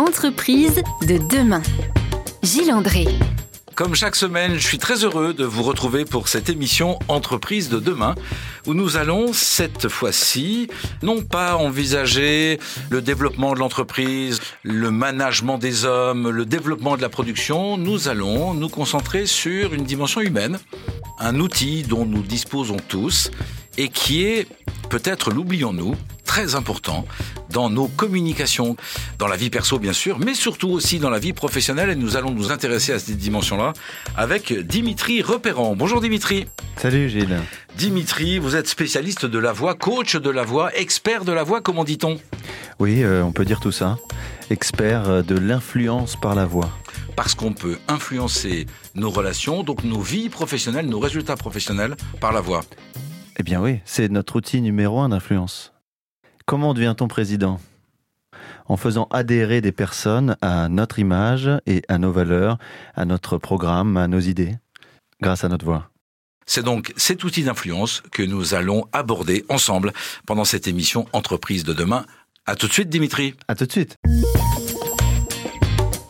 Entreprise de demain. Gilles André. Comme chaque semaine, je suis très heureux de vous retrouver pour cette émission Entreprise de demain, où nous allons cette fois-ci non pas envisager le développement de l'entreprise, le management des hommes, le développement de la production, nous allons nous concentrer sur une dimension humaine, un outil dont nous disposons tous et qui est, peut-être l'oublions-nous, très important dans nos communications, dans la vie perso bien sûr, mais surtout aussi dans la vie professionnelle et nous allons nous intéresser à cette dimension-là avec Dimitri Repérant. Bonjour Dimitri. Salut Gilles. Dimitri, vous êtes spécialiste de la voix, coach de la voix, expert de la voix, comment dit-on? Oui, euh, on peut dire tout ça. Expert euh, de l'influence par la voix parce qu'on peut influencer nos relations, donc nos vies professionnelles, nos résultats professionnels par la voix. Eh bien oui, c'est notre outil numéro un d'influence. Comment devient-on président? En faisant adhérer des personnes à notre image et à nos valeurs, à notre programme, à nos idées, grâce à notre voix. C'est donc cet outil d'influence que nous allons aborder ensemble pendant cette émission Entreprise de demain. À tout de suite, Dimitri. À tout de suite.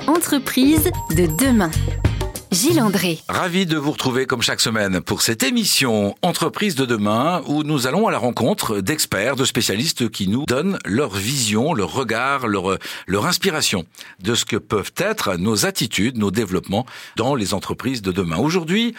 Entreprise de demain. Gilles André. Ravi de vous retrouver comme chaque semaine pour cette émission Entreprise de demain où nous allons à la rencontre d'experts, de spécialistes qui nous donnent leur vision, leur regard, leur, leur inspiration de ce que peuvent être nos attitudes, nos développements dans les entreprises de demain. Aujourd'hui,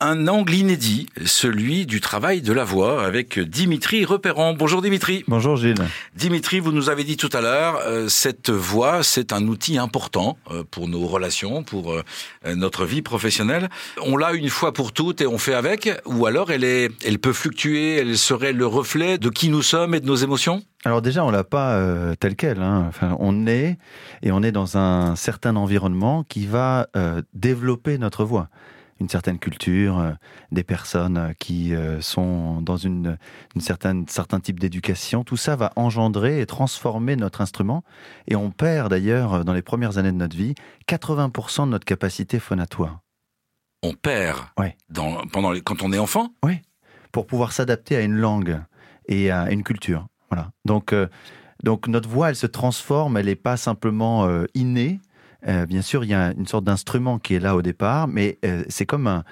un angle inédit, celui du travail de la voix avec Dimitri Repérant. Bonjour Dimitri. Bonjour Gilles. Dimitri, vous nous avez dit tout à l'heure, euh, cette voix, c'est un outil important euh, pour nos relations, pour euh, notre vie professionnelle. On l'a une fois pour toutes et on fait avec, ou alors elle est, elle peut fluctuer, elle serait le reflet de qui nous sommes et de nos émotions? Alors déjà, on l'a pas tel quel. Hein. Enfin, on est et on est dans un certain environnement qui va développer notre voix une certaine culture, euh, des personnes euh, qui euh, sont dans une, une certaine certain type d'éducation. Tout ça va engendrer et transformer notre instrument. Et on perd d'ailleurs dans les premières années de notre vie 80% de notre capacité phonatoire. On perd ouais. dans, pendant les, quand on est enfant? Oui, pour pouvoir s'adapter à une langue et à une culture. Voilà. Donc, donc notre voix, elle se transforme, elle n'est pas simplement innée, bien sûr, il y a une sorte d'instrument qui est là au départ, mais euh, c'est comme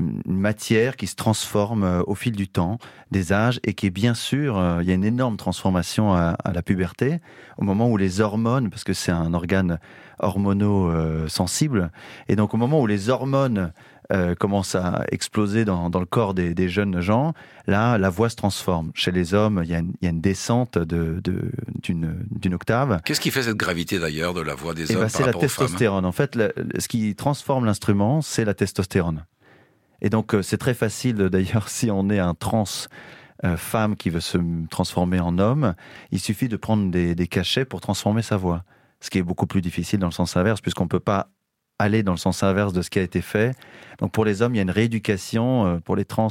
une matière qui se transforme euh, au fil du temps, des âges, et qui est bien sûr, il y a une énorme transformation à, la puberté, au moment où les hormones, parce que c'est un organe hormono-sensible, et donc au moment où les hormones euh, commence à exploser dans, le corps des, jeunes gens, là, la voix se transforme. Chez les hommes, il y a une, descente d'une de, octave. Qu'est-ce qui fait cette gravité d'ailleurs de la voix des eh hommes ben, C'est la testostérone. En fait, ce qui transforme l'instrument, c'est la testostérone. Et donc, euh, c'est très facile d'ailleurs, si on est un trans euh, femme qui veut se transformer en homme, il suffit de prendre des, cachets pour transformer sa voix. Ce qui est beaucoup plus difficile dans le sens inverse, puisqu'on ne peut pas aller dans le sens inverse de ce qui a été fait. Donc pour les hommes, il y a une rééducation. Euh, pour les trans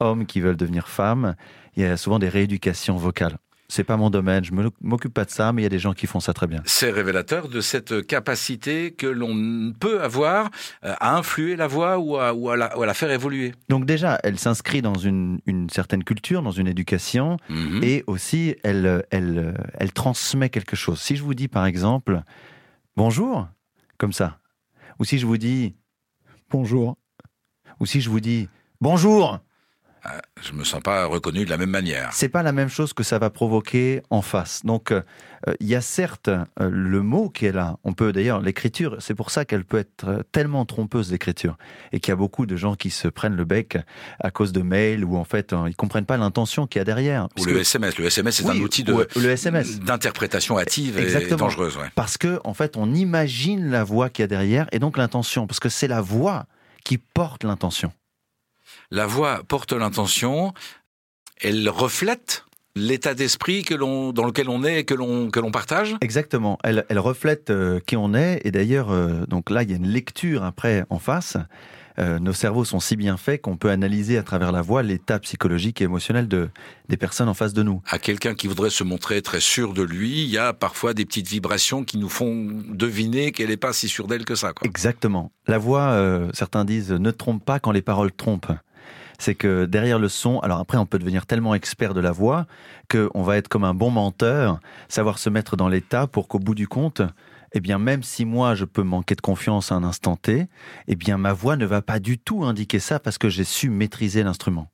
hommes qui veulent devenir femmes, il y a souvent des rééducations vocales. C'est pas mon domaine, je m'occupe pas de ça, mais il y a des gens qui font ça très bien. C'est révélateur de cette capacité que l'on peut avoir euh, à influer la voix ou à, ou à, la, faire évoluer. Donc déjà, elle s'inscrit dans une, certaine culture, dans une éducation, mhm. et aussi elle, elle, elle transmet quelque chose. Si je vous dis par exemple, bonjour, comme ça, ou si je vous dis bonjour. Ou si je vous dis bonjour. Ah, je me sens pas reconnu de la même manière. C'est pas la même chose que ça va provoquer en face. Donc, euh, il y a certes euh, le mot qui est là. On peut d'ailleurs l'écriture. C'est pour ça qu'elle peut être tellement trompeuse l'écriture et qu'il y a beaucoup de gens qui se prennent le bec à cause de mails ou en fait ils comprennent pas l'intention qu'il y a derrière. Ou le SMS. Le SMS c'est un outil de le SMS d'interprétation hâtive et dangereuse. Parce que en fait on imagine la voix qu'il y a derrière et donc l'intention parce que c'est la voix qui porte l'intention. La voix porte l'intention, elle reflète l'état d'esprit que l'on dans lequel on est et que l'on que l'on partage Exactement. Elle, elle reflète euh, qui on est et d'ailleurs euh, donc là il y a une lecture après en face. Euh, nos cerveaux sont si bien faits qu'on peut analyser à travers la voix l'état psychologique et émotionnel de, des personnes en face de nous. À quelqu'un qui voudrait se montrer très sûr de lui, il y a parfois des petites vibrations qui nous font deviner qu'elle n'est pas si sûre d'elle que ça. Quoi. Exactement. La voix, certains disent, ne trompe pas quand les paroles trompent. C'est que derrière le son, alors après on peut devenir tellement expert de la voix qu'on va être comme un bon menteur, savoir se mettre dans l'état pour qu'au bout du compte, eh bien, même si moi je peux manquer de confiance à un instant T, eh bien, ma voix ne va pas du tout indiquer ça parce que j'ai su maîtriser l'instrument.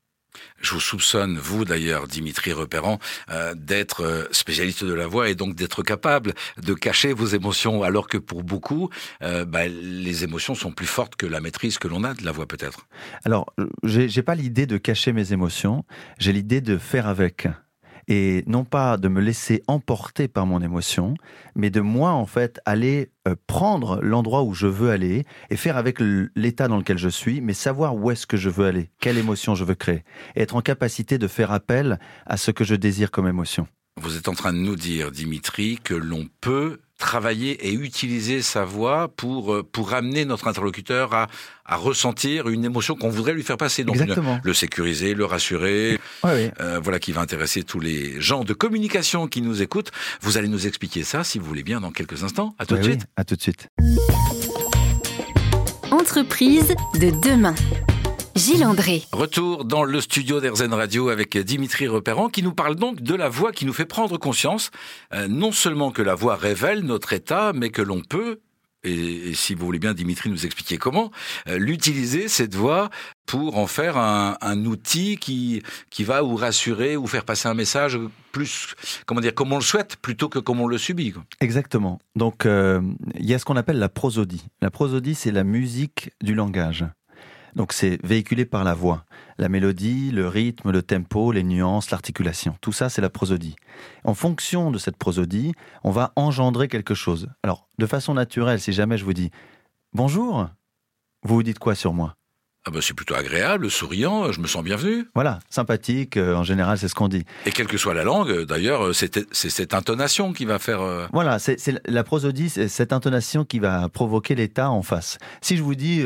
Je vous soupçonne, vous d'ailleurs, Dimitri Repérant, euh, d'être euh, spécialiste de la voix et donc d'être capable de cacher vos émotions, alors que pour beaucoup, euh, bah, les émotions sont plus fortes que la maîtrise que l'on a de la voix peut-être. Alors, j'ai pas l'idée de cacher mes émotions, j'ai l'idée de faire avec et non pas de me laisser emporter par mon émotion, mais de moi en fait aller euh, prendre l'endroit où je veux aller et faire avec l'état dans lequel je suis, mais savoir où est-ce que je veux aller, quelle émotion je veux créer, et être en capacité de faire appel à ce que je désire comme émotion. Vous êtes en train de nous dire, Dimitri, que l'on peut travailler et utiliser sa voix pour euh, pour amener notre interlocuteur à, à ressentir une émotion qu'on voudrait lui faire passer. Donc le sécuriser, le rassurer. Euh, voilà qui va intéresser tous les gens de communication qui nous écoutent. Vous allez nous expliquer ça, si vous voulez bien, dans quelques instants. À tout de suite. à tout de suite. Entreprise de demain. Gilles André. Retour dans le studio d'Erzen Radio avec Dimitri Repérant qui nous parle donc de la voix qui nous fait prendre conscience euh, non seulement que la voix révèle notre état, mais que l'on peut et, si vous voulez bien, Dimitri, nous expliquer comment, euh, l'utiliser, cette voix, pour en faire un, outil qui, qui va ou rassurer ou faire passer un message plus, comment dire, comme on le souhaite, plutôt que comme on le subit. Exactement. Donc, euh, il y a ce qu'on appelle la prosodie. La prosodie, c'est la musique du langage. Donc c'est véhiculé par la voix. La mélodie, le rythme, le tempo, les nuances, l'articulation. Tout ça, c'est la prosodie. En fonction de cette prosodie, on va engendrer quelque chose. Alors, de façon naturelle, si jamais je vous dis bonjour, vous vous dites quoi sur moi? Ah bah c'est plutôt agréable, souriant, je me sens bienvenu. Voilà, sympathique, euh, en général c'est ce qu'on dit. Et quelle que soit la langue, euh, d'ailleurs, euh, c'est cette intonation qui va faire... Voilà, c'est la prosodie, c'est cette intonation qui va provoquer l'état en face. Si je vous dis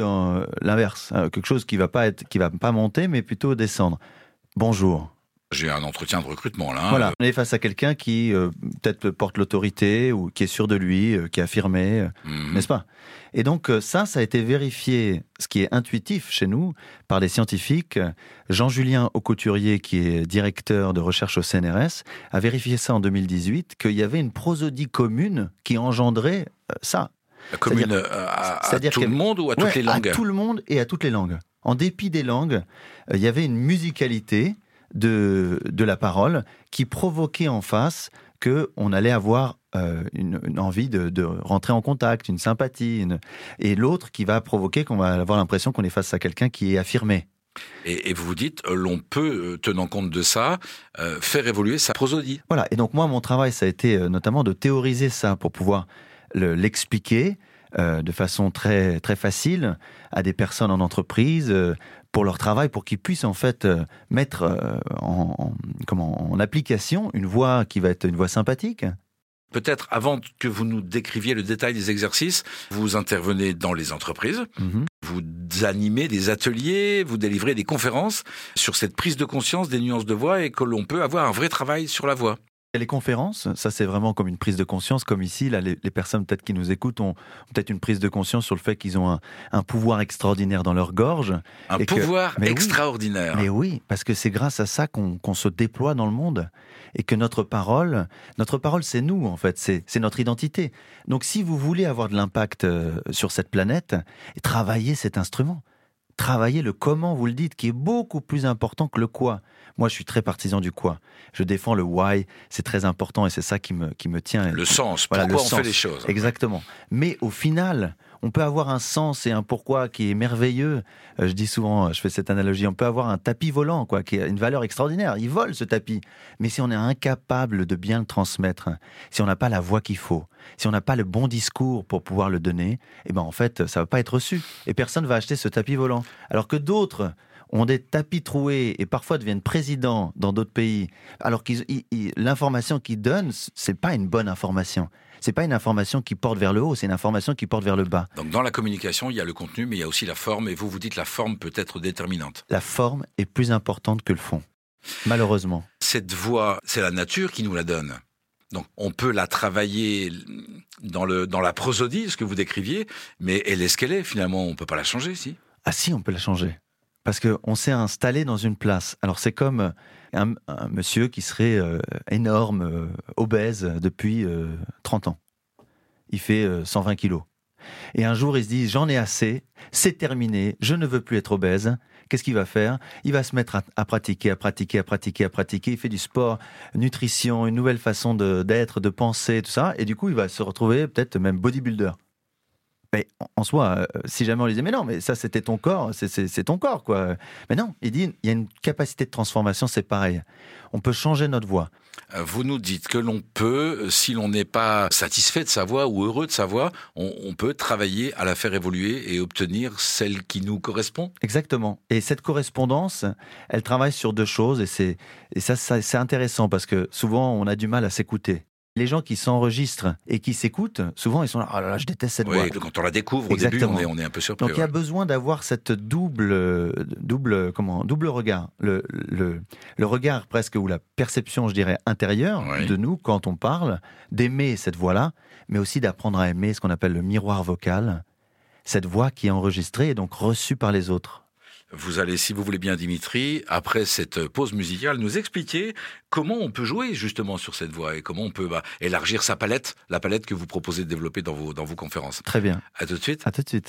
l'inverse, quelque chose qui va pas être, qui va pas monter, mais plutôt descendre. Bonjour. J'ai un entretien de recrutement là. Voilà, on est face à quelqu'un qui peut-être porte l'autorité ou qui est sûr de lui, qui est affirmé, mhm. n'est-ce pas? Et donc euh, ça, ça a été vérifié, ce qui est intuitif chez nous, par des scientifiques. Jean-Julien Aucouturier, qui est directeur de recherche au CNRS, a vérifié ça en 2018, qu'il y avait une prosodie commune qui engendrait euh, ça. La commune euh, à, tout le monde ou à toutes les langues? À tout le monde et à toutes les langues. En dépit des langues, il y avait une musicalité de, de la parole qui provoquait en face que on allait avoir euh, une, envie de, rentrer en contact, une sympathie, et l'autre qui va provoquer qu'on va avoir l'impression qu'on est face à quelqu'un qui est affirmé. Et, vous vous dites, euh, l'on peut, euh, tenant compte de ça, faire évoluer sa prosodie. Voilà, et donc moi, mon travail, ça a été notamment de théoriser ça pour pouvoir l'expliquer de façon très, très facile à des personnes en entreprise, pour leur travail, pour qu'ils puissent en fait euh, mettre euh, en, comment, en application une voix qui va être une voix sympathique. Peut-être avant que vous nous décriviez le détail des exercices, vous intervenez dans les entreprises, mhm. vous animez des ateliers, vous délivrez des conférences sur cette prise de conscience des nuances de voix et que l'on peut avoir un vrai travail sur la voix. Les conférences, ça c'est vraiment comme une prise de conscience, comme ici, là, les, personnes peut-être qui nous écoutent ont, peut-être une prise de conscience sur le fait qu'ils ont un, pouvoir extraordinaire dans leur gorge. Un pouvoir extraordinaire. mais oui, parce que c'est grâce à ça qu'on se déploie dans le monde et que notre parole, notre parole c'est nous en fait, c'est notre identité. Donc si vous voulez avoir de l'impact euh, sur cette planète, travaillez cet instrument travailler le comment vous le dites, qui est beaucoup plus important que le quoi. Moi, je suis très partisan du quoi. Je défends le why, c'est très important et c'est ça qui me, qui me tient. Le sens, pourquoi on fait les choses. Exactement. Mais au final, on peut avoir un sens et un pourquoi qui est merveilleux. Euh, je dis souvent, je fais cette analogie, on peut avoir un tapis volant, quoi, qui a une valeur extraordinaire. Il vole ce tapis. Mais si on est incapable de bien le transmettre, si on n'a pas la voix qu'il faut, si on n'a pas le bon discours pour pouvoir le donner, eh ben en fait, ça va pas être reçu. Et personne va acheter ce tapis volant. Alors que d'autres ont des tapis troués et parfois deviennent présidents dans d'autres pays, alors que l'information qu'ils donnent, c'est pas une bonne information c'est pas une information qui porte vers le haut, c'est une information qui porte vers le bas. Donc dans la communication, il y a le contenu, mais il y a aussi la forme, et vous vous dites la forme peut être déterminante. La forme est plus importante que le fond, malheureusement. Cette voix, c'est la nature qui nous la donne. Donc on peut la travailler dans, le, dans la prosodie, ce que vous décriviez, mais elle est ce qu'elle est finalement, on ne peut pas la changer, si? Ah si, on peut la changer. Parce qu'on s'est installé dans une place. Alors c'est comme un, monsieur qui serait euh, énorme, euh, obèse depuis 30 ans. Il fait 120 kilos. Et un jour, il se dit, j'en ai assez, c'est terminé, je ne veux plus être obèse. Qu'est-ce qu'il va faire? Il va se mettre à, pratiquer, à pratiquer, à pratiquer, à pratiquer. Il fait du sport, nutrition, une nouvelle façon d'être, de, penser, tout ça. Et du coup, il va se retrouver peut-être même bodybuilder. Mais en soi, euh, si jamais on lui disait, mais non, mais ça c'était ton corps, c'est ton corps, quoi. Mais non, il dit, il y a une capacité de transformation, c'est pareil. On peut changer notre voix. Euh, vous nous dites que l'on peut, si l'on n'est pas satisfait de sa voix ou heureux de sa voix, on, peut travailler à la faire évoluer et obtenir celle qui nous correspond Exactement. Et cette correspondance, elle travaille sur deux choses et, et ça c'est intéressant parce que souvent on a du mal à s'écouter les gens qui s'enregistrent et qui s'écoutent, souvent ils sont là, oh là, là je déteste cette voix. Quand on la découvre au début, on est, on est, un peu surpris. Donc il y a besoin d'avoir cette double, double, comment, double regard, le, le, le, regard presque ou la perception, je dirais, intérieure de nous quand on parle, d'aimer cette voix-là, mais aussi d'apprendre à aimer ce qu'on appelle le miroir vocal, cette voix qui est enregistrée et donc reçue par les autres. Vous allez, si vous voulez bien, Dimitri, après cette pause musicale, nous expliquer comment on peut jouer justement sur cette voix et comment on peut bah, élargir sa palette, la palette que vous proposez de développer dans vos, dans vos conférences. Très bien. À tout de suite. À tout de suite.